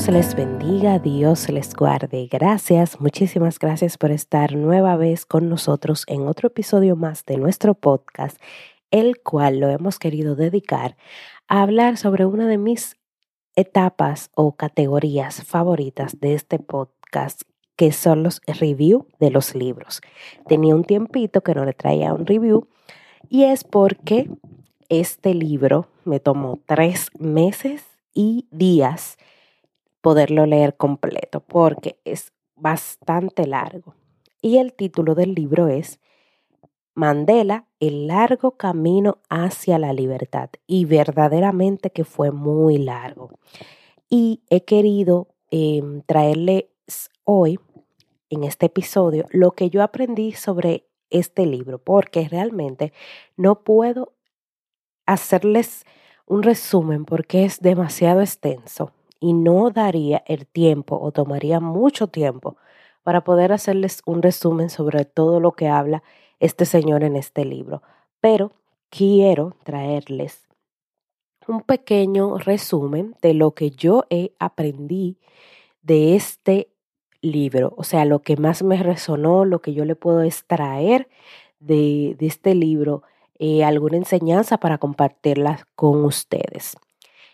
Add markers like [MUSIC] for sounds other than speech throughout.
Dios les bendiga, Dios les guarde. Gracias, muchísimas gracias por estar nueva vez con nosotros en otro episodio más de nuestro podcast, el cual lo hemos querido dedicar a hablar sobre una de mis etapas o categorías favoritas de este podcast que son los review de los libros. Tenía un tiempito que no le traía un review y es porque este libro me tomó tres meses y días poderlo leer completo porque es bastante largo. Y el título del libro es Mandela, el largo camino hacia la libertad. Y verdaderamente que fue muy largo. Y he querido em, traerles hoy en este episodio lo que yo aprendí sobre este libro, porque realmente no puedo hacerles un resumen porque es demasiado extenso y no daría el tiempo o tomaría mucho tiempo para poder hacerles un resumen sobre todo lo que habla este señor en este libro. Pero quiero traerles un pequeño resumen de lo que yo he aprendí de este libro, o sea, lo que más me resonó, lo que yo le puedo extraer de, de este libro, eh, alguna enseñanza para compartirla con ustedes.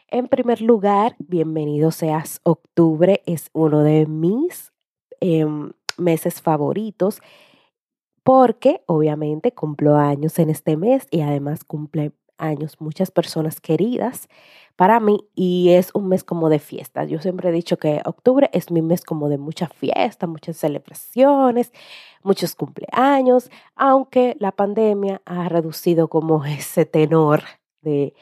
En primer lugar, bienvenido seas octubre, es uno de mis em, meses favoritos porque obviamente cumplo años en este mes y además cumple años muchas personas queridas para mí y es un mes como de fiestas. Yo siempre he dicho que octubre es mi mes como de mucha fiesta, muchas celebraciones, muchos cumpleaños, aunque la pandemia ha reducido como [LAUGHS] ese tenor de,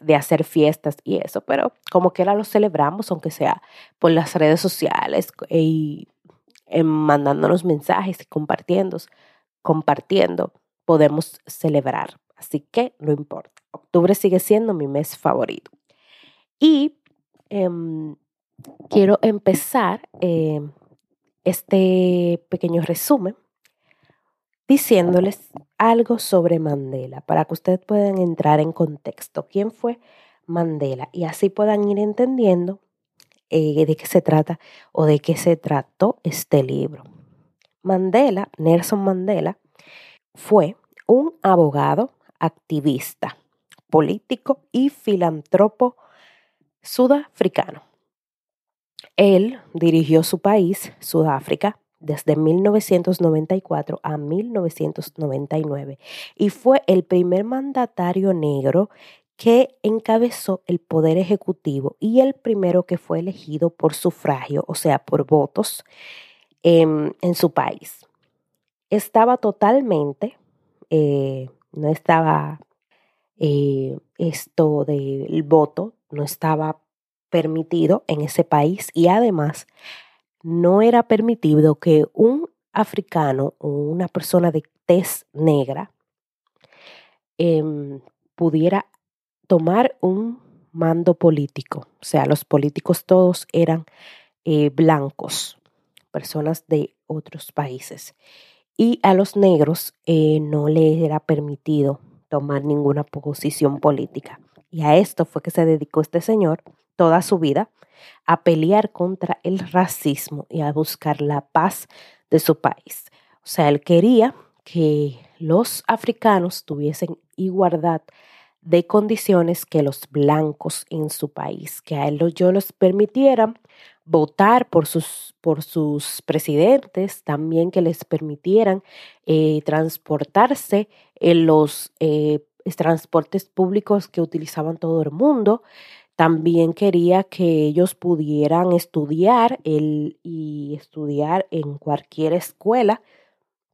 de, hacer fiestas y eso, pero como que lo celebramos, aunque sea por las redes sociales y mandándonos mensajes y compartiendo, compartiendo, podemos celebrar. Así que no importa. Octubre sigue siendo mi mes favorito. Y em, quiero empezar em, este pequeño resumen diciéndoles algo sobre Mandela para que ustedes puedan entrar en contexto. ¿Quién fue Mandela? Y así puedan ir entendiendo eh, de qué se trata o de qué se trató este libro. Mandela, Nelson Mandela, fue un abogado, activista, político y filántropo sudafricano. Él dirigió su país, Sudáfrica, desde 1994 a 1999 y fue el primer mandatario negro que encabezó el poder ejecutivo y el primero que fue elegido por sufragio, o sea, por votos en, su país. Estaba totalmente, eh, no estaba eh, esto del voto, no estaba permitido en ese país y además no era permitido que un africano o una persona de tez negra em, pudiera tomar un mando político. O sea, los políticos todos eran eh, blancos, personas de otros países. Y a los negros eh, no les era permitido tomar ninguna posición política. Y a esto fue que se dedicó este señor toda su vida a pelear contra el racismo y a buscar la paz de su país. O sea, él quería que los africanos tuviesen igualdad de condiciones que los blancos en su país, que a él yo los permitieran votar por sus, por sus presidentes, también que les permitieran eh, transportarse en los eh, transportes públicos que utilizaban todo el mundo, también quería que ellos pudieran estudiar el, y estudiar en cualquier escuela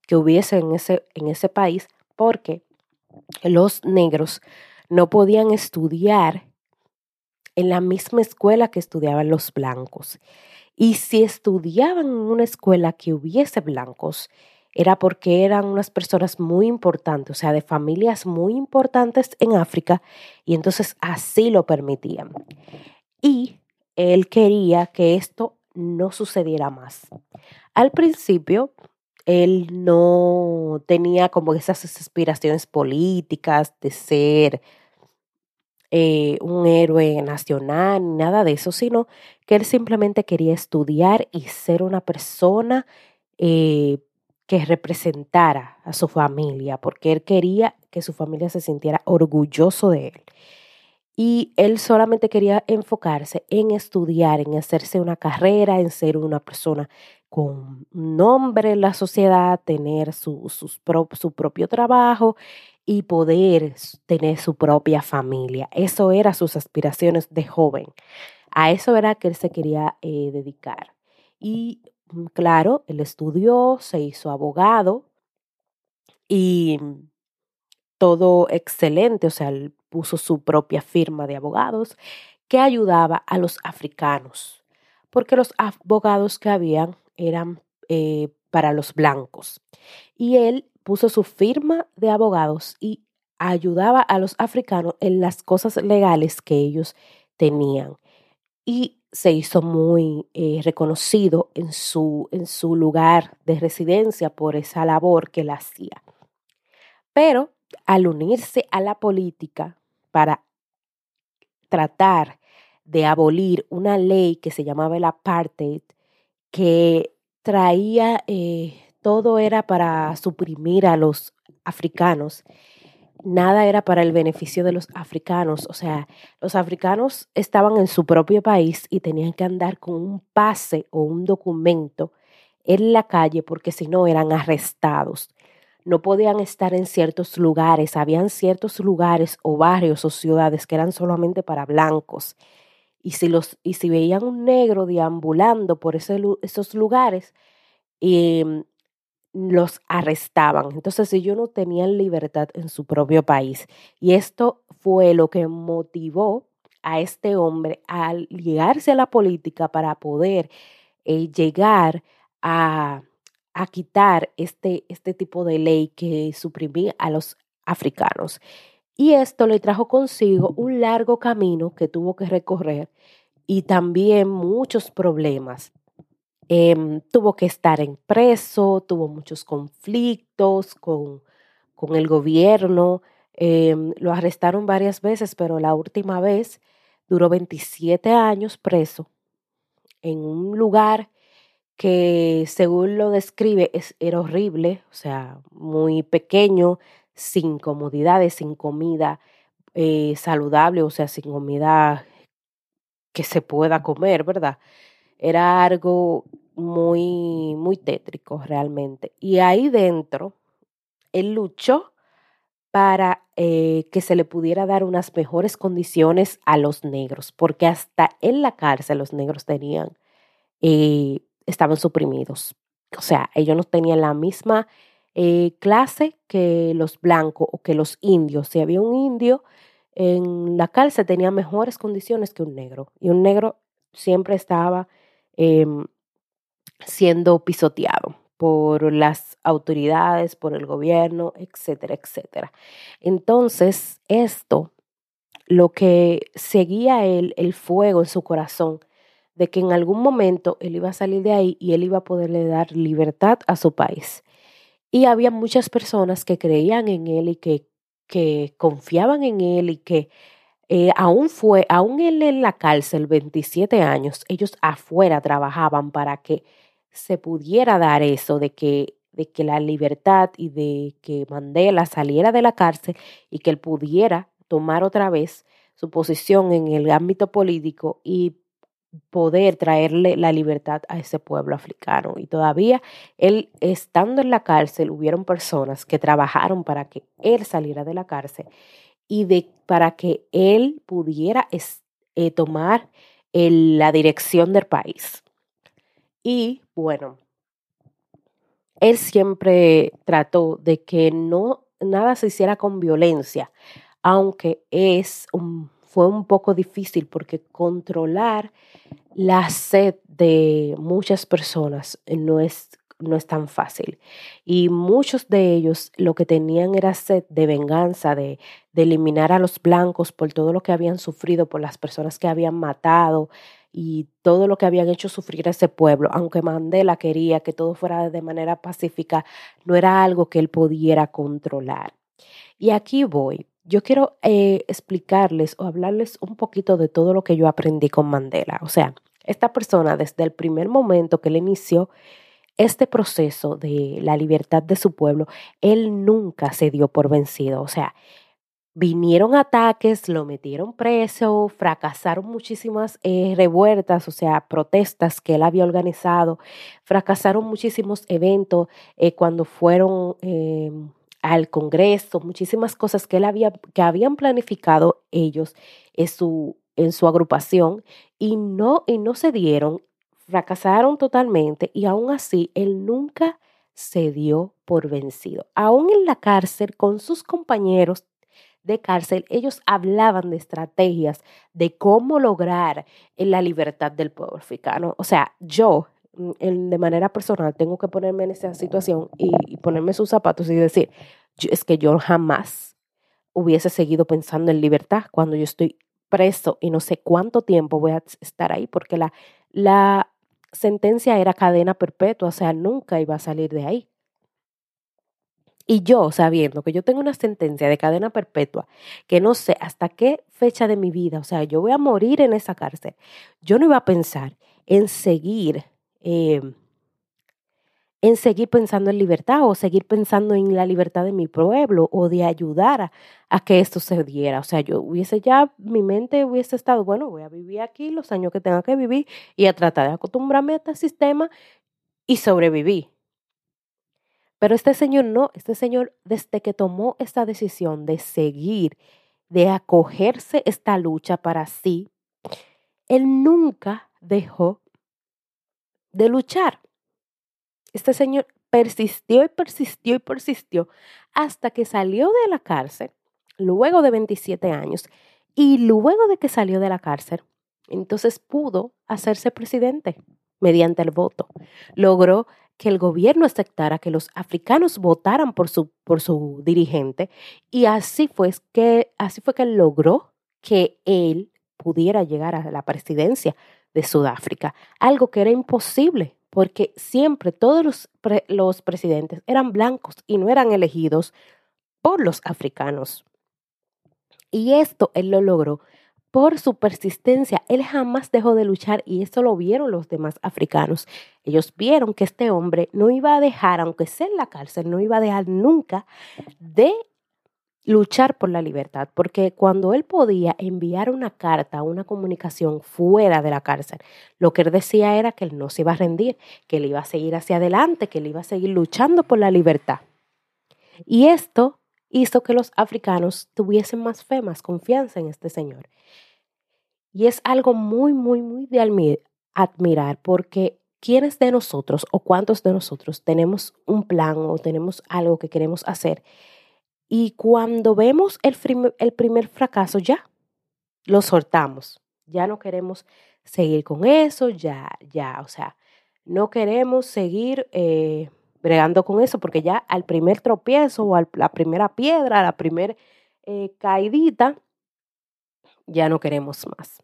que hubiese en ese, en ese país, porque los negros no podían estudiar en la misma escuela que estudiaban los blancos. Y si estudiaban en una escuela que hubiese blancos, era porque eran unas personas muy importantes, o sea, de familias muy importantes en África, y entonces así lo permitían. Y él quería que esto no sucediera más. al principio él no tenía como esas aspiraciones políticas de ser eh, un héroe nacional, ni nada de eso, sino que él simplemente quería estudiar y ser una persona eh, que representara a su familia, porque él quería que su familia se sintiera orgulloso de él. Y él solamente quería enfocarse en estudiar, en hacerse una carrera, en ser una persona con nombre en la sociedad, tener su, su propio trabajo y poder tener su propia familia. Eso eran sus aspiraciones de joven. A eso era que él se quería eh, dedicar. Y claro, él estudió, se hizo abogado y todo excelente, o sea, él puso su propia firma de abogados que ayudaba a los africanos, porque los abogados que habían eran eh, para los blancos. Y él puso su firma de abogados y ayudaba a los africanos en las cosas legales que ellos tenían. Y se hizo muy eh, reconocido en su, en su lugar de residencia por esa labor que él hacía. Pero al unirse a la política para tratar de abolir una ley que se llamaba el apartheid, que traía, eh, todo era para suprimir a los africanos, nada era para el beneficio de los africanos. O sea, los africanos estaban en su propio país y tenían que andar con un pase o un documento en la calle porque si no eran arrestados. No podían estar en ciertos lugares, habían ciertos lugares o barrios o ciudades que eran solamente para blancos. Y si, los, y si veían un negro deambulando por esos lugares, em, los arrestaban. Entonces ellos no tenían libertad en su propio país. Y esto fue lo que motivó a este hombre a llegarse a la política para poder eh, llegar a, a quitar este, este tipo de ley que suprimía a los africanos. Y esto le trajo consigo un largo camino que tuvo que recorrer y también muchos problemas. Em, tuvo que estar en preso, tuvo muchos conflictos con, con el gobierno, em, lo arrestaron varias veces, pero la última vez duró 27 años preso en un lugar que según lo describe es, era horrible, o sea, muy pequeño, sin comodidades, sin comida eh, saludable, o sea, sin comida que se pueda comer, ¿verdad? Era algo muy, muy tétrico realmente. Y ahí dentro, él luchó para eh, que se le pudiera dar unas mejores condiciones a los negros, porque hasta en la cárcel los negros tenían, eh, estaban suprimidos. O sea, ellos no tenían la misma eh, clase que los blancos o que los indios. Si había un indio en la cárcel, tenía mejores condiciones que un negro. Y un negro siempre estaba em, siendo pisoteado por las autoridades, por el gobierno, etcétera, etcétera. Entonces, esto, lo que seguía él, el fuego en su corazón, de que en algún momento él iba a salir de ahí y él iba a poderle dar libertad a su país. Y había muchas personas que creían en él y que, que confiaban en él y que eh, aún fue, aún él en la cárcel, 27 años, ellos afuera trabajaban para que se pudiera dar eso de que, de que la libertad y de que Mandela saliera de la cárcel y que él pudiera tomar otra vez su posición en el ámbito político y poder traerle la libertad a ese pueblo africano. Y todavía él, estando en la cárcel, hubieron personas que trabajaron para que él saliera de la cárcel y de, para que él pudiera eh, tomar la dirección del país. Y bueno, él siempre trató de que no nada se hiciera con violencia, aunque es fue un poco difícil porque controlar la sed de muchas personas no es, no es tan fácil. Y muchos de ellos lo que tenían era sed de venganza, de, de eliminar a los blancos por todo lo que habían sufrido, por las personas que habían matado, y todo lo que habían hecho sufrir a ese pueblo, aunque Mandela quería que todo fuera de manera pacífica, no era algo que él pudiera controlar. Y aquí voy. Yo quiero eh, explicarles o hablarles un poquito de todo lo que yo aprendí con Mandela. O sea, esta persona desde el primer momento que él inició este proceso de la libertad de su pueblo, él nunca se dio por vencido. O sea, vinieron ataques, lo metieron preso, fracasaron muchísimas eh, revueltas, o sea, protestas que él había organizado, fracasaron muchísimos eventos eh, cuando fueron em, al Congreso, muchísimas cosas que él había, que habían planificado ellos en su, en su agrupación y no, y no se dieron, fracasaron totalmente y aún así él nunca se dio por vencido. Aún en la cárcel con sus compañeros de cárcel, ellos hablaban de estrategias de cómo lograr la libertad del pueblo africano. O sea, yo mm, de manera personal tengo que ponerme en esa situación y, ponerme sus zapatos y decir, es que yo jamás hubiese seguido pensando en libertad cuando yo estoy preso y no sé cuánto tiempo voy a estar ahí, porque la sentencia era cadena perpetua, o sea, nunca iba a salir de ahí. Y yo, sabiendo que yo tengo una sentencia de cadena perpetua, que no sé hasta qué fecha de mi vida, o sea, yo voy a morir en esa cárcel, yo no iba a pensar en seguir, em, en seguir pensando en libertad o seguir pensando en la libertad de mi pueblo o de ayudar a, que esto se diera. O sea, yo hubiese ya, mi mente hubiese estado, bueno, voy a vivir aquí los años que tenga que vivir y a tratar de acostumbrarme a este sistema y sobrevivir. Pero este señor no, este señor desde que tomó esta decisión de seguir, de acogerse esta lucha para sí, él nunca dejó de luchar. Este señor persistió y persistió y persistió hasta que salió de la cárcel, luego de 27 años, y luego de que salió de la cárcel, entonces pudo hacerse presidente mediante el voto. Logró que el gobierno aceptara que los africanos votaran por su, por su dirigente y así fue, que, así fue que logró que él pudiera llegar a la presidencia de Sudáfrica, algo que era imposible porque siempre todos los, los presidentes eran blancos y no eran elegidos por los africanos. Y esto él lo logró por su persistencia. Él jamás dejó de luchar y eso lo vieron los demás africanos. Ellos vieron que este hombre no iba a dejar, aunque sea en la cárcel, no iba a dejar nunca de luchar por la libertad, porque cuando él podía enviar una carta, una comunicación fuera de la cárcel, lo que él decía era que él no se iba a rendir, que él iba a seguir hacia adelante, que él iba a seguir luchando por la libertad. Y esto hizo que los africanos tuviesen más fe, más confianza en este Señor. Y es algo muy, muy, muy de admirar porque ¿quiénes de nosotros o cuántos de nosotros tenemos un plan o tenemos algo que queremos hacer? Y cuando vemos el, primer fracaso ya, lo soltamos. Ya no queremos seguir con eso, ya, ya, o sea, no queremos seguir eh, bregando con eso, porque ya al primer tropiezo o a la primera piedra, a la primera eh, caidita, ya no queremos más.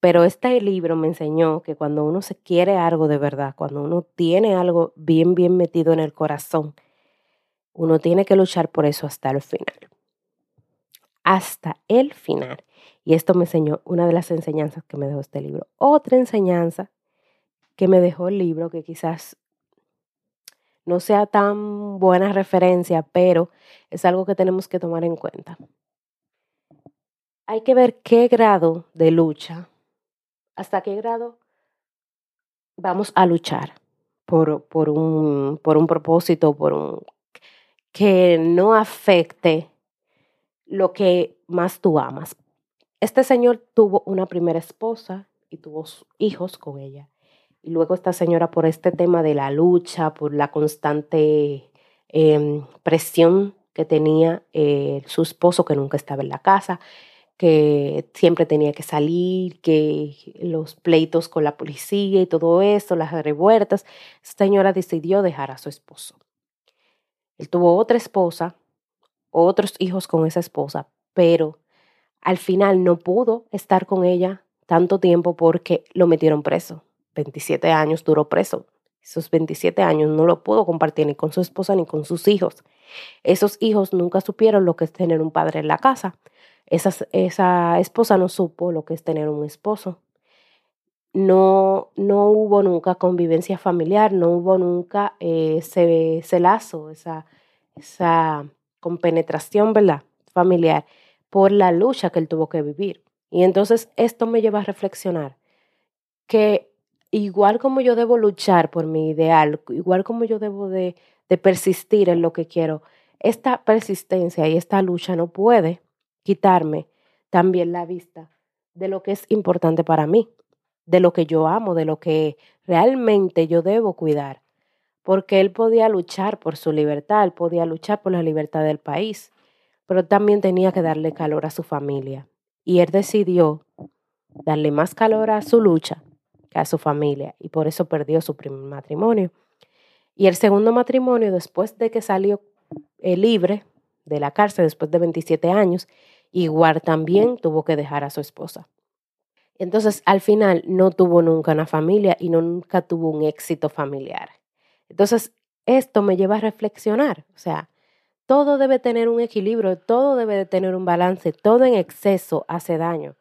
Pero este libro me enseñó que cuando uno se quiere algo de verdad, cuando uno tiene algo bien, bien metido en el corazón, uno tiene que luchar por eso hasta el final. Hasta el final. Y esto me enseñó una de las enseñanzas que me dejó este libro. Otra enseñanza que me dejó el libro, que quizás no sea tan buena referencia, pero es algo que tenemos que tomar en cuenta. Hay que ver qué grado de lucha, hasta qué grado vamos a luchar por, por, un, por un propósito, por un que no afecte lo que más tú amas. Este señor tuvo una primera esposa y tuvo hijos con ella. Y luego esta señora por este tema de la lucha, por la constante em, presión que tenía eh, su esposo que nunca estaba en la casa, que siempre tenía que salir, que los pleitos con la policía y todo eso, las revueltas, esta señora decidió dejar a su esposo. Él tuvo otra esposa, otros hijos con esa esposa, pero al final no pudo estar con ella tanto tiempo porque lo metieron preso. 27 años duró preso. Esos 27 años no lo pudo compartir ni con su esposa ni con sus hijos. Esos hijos nunca supieron lo que es tener un padre en la casa. Esa, esa esposa no supo lo que es tener un esposo. No, no hubo nunca convivencia familiar, no hubo nunca eh, ese, ese, lazo, esa, esa compenetración ¿verdad? familiar por la lucha que él tuvo que vivir. Y entonces esto me lleva a reflexionar que igual como yo debo luchar por mi ideal, igual como yo debo de, de persistir en lo que quiero, esta persistencia y esta lucha no puede quitarme también la vista de lo que es importante para mí, de lo que yo amo, de lo que realmente yo debo cuidar. Porque él podía luchar por su libertad, él podía luchar por la libertad del país, pero también tenía que darle calor a su familia. Y él decidió darle más calor a su lucha que a su familia y por eso perdió su primer matrimonio. Y el segundo matrimonio, después de que salió eh, libre de la cárcel, después de 27 años, igual también tuvo que dejar a su esposa. Entonces, al final, no tuvo nunca una familia y nunca tuvo un éxito familiar. Entonces, esto me lleva a reflexionar, o sea, todo debe tener un equilibrio, todo debe de tener un balance, todo en exceso hace daño.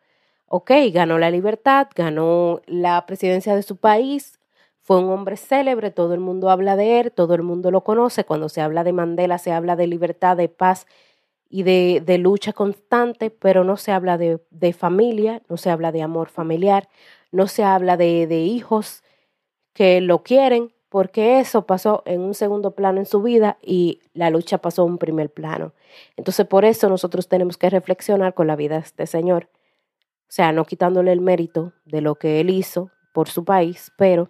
Ok, ganó la libertad, ganó la presidencia de su país, fue un hombre célebre, todo el mundo habla de él, todo el mundo lo conoce. Cuando se habla de Mandela se habla de libertad, de paz y de, de lucha constante, pero no se habla de, de, familia, no se habla de amor familiar, no se habla de, de hijos que lo quieren, porque eso pasó en un segundo plano en su vida y la lucha pasó en un primer plano. Entonces, por eso nosotros tenemos que reflexionar con la vida de este Señor. O sea, no quitándole el mérito de lo que Él hizo por su país, pero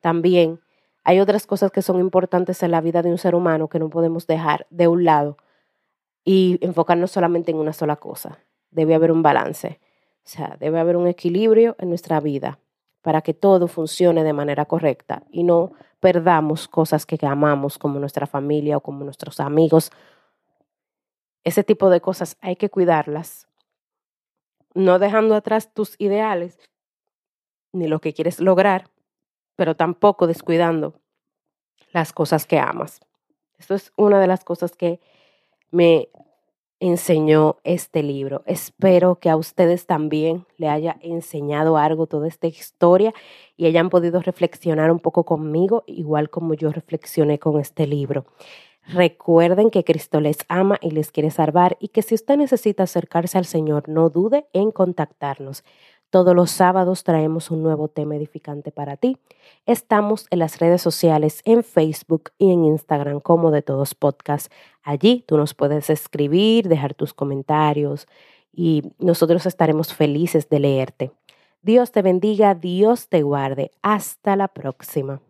también hay otras cosas que son importantes en la vida de un ser humano que no podemos dejar de un lado y enfocarnos solamente en una sola cosa. Debe haber un balance. O sea, debe haber un equilibrio en nuestra vida para que todo funcione de manera correcta y no perdamos cosas que amamos como nuestra familia o como nuestros amigos. Ese tipo de cosas hay que cuidarlas, no dejando atrás tus ideales ni lo que quieres lograr, pero tampoco descuidando las cosas que amas. Esto es una de las cosas que me enseñó este libro. Espero que a ustedes también le haya enseñado algo toda esta historia y hayan podido reflexionar un poco conmigo, igual como yo reflexioné con este libro. Recuerden que Cristo les ama y les quiere salvar y que si usted necesita acercarse al Señor, no dude en contactarnos. Todos los sábados traemos un nuevo tema edificante para ti. Estamos en las redes sociales, en Facebook y en Instagram como de todos podcasts. Allí tú nos puedes escribir, dejar tus comentarios y nosotros estaremos felices de leerte. Dios te bendiga, Dios te guarde. Hasta la próxima.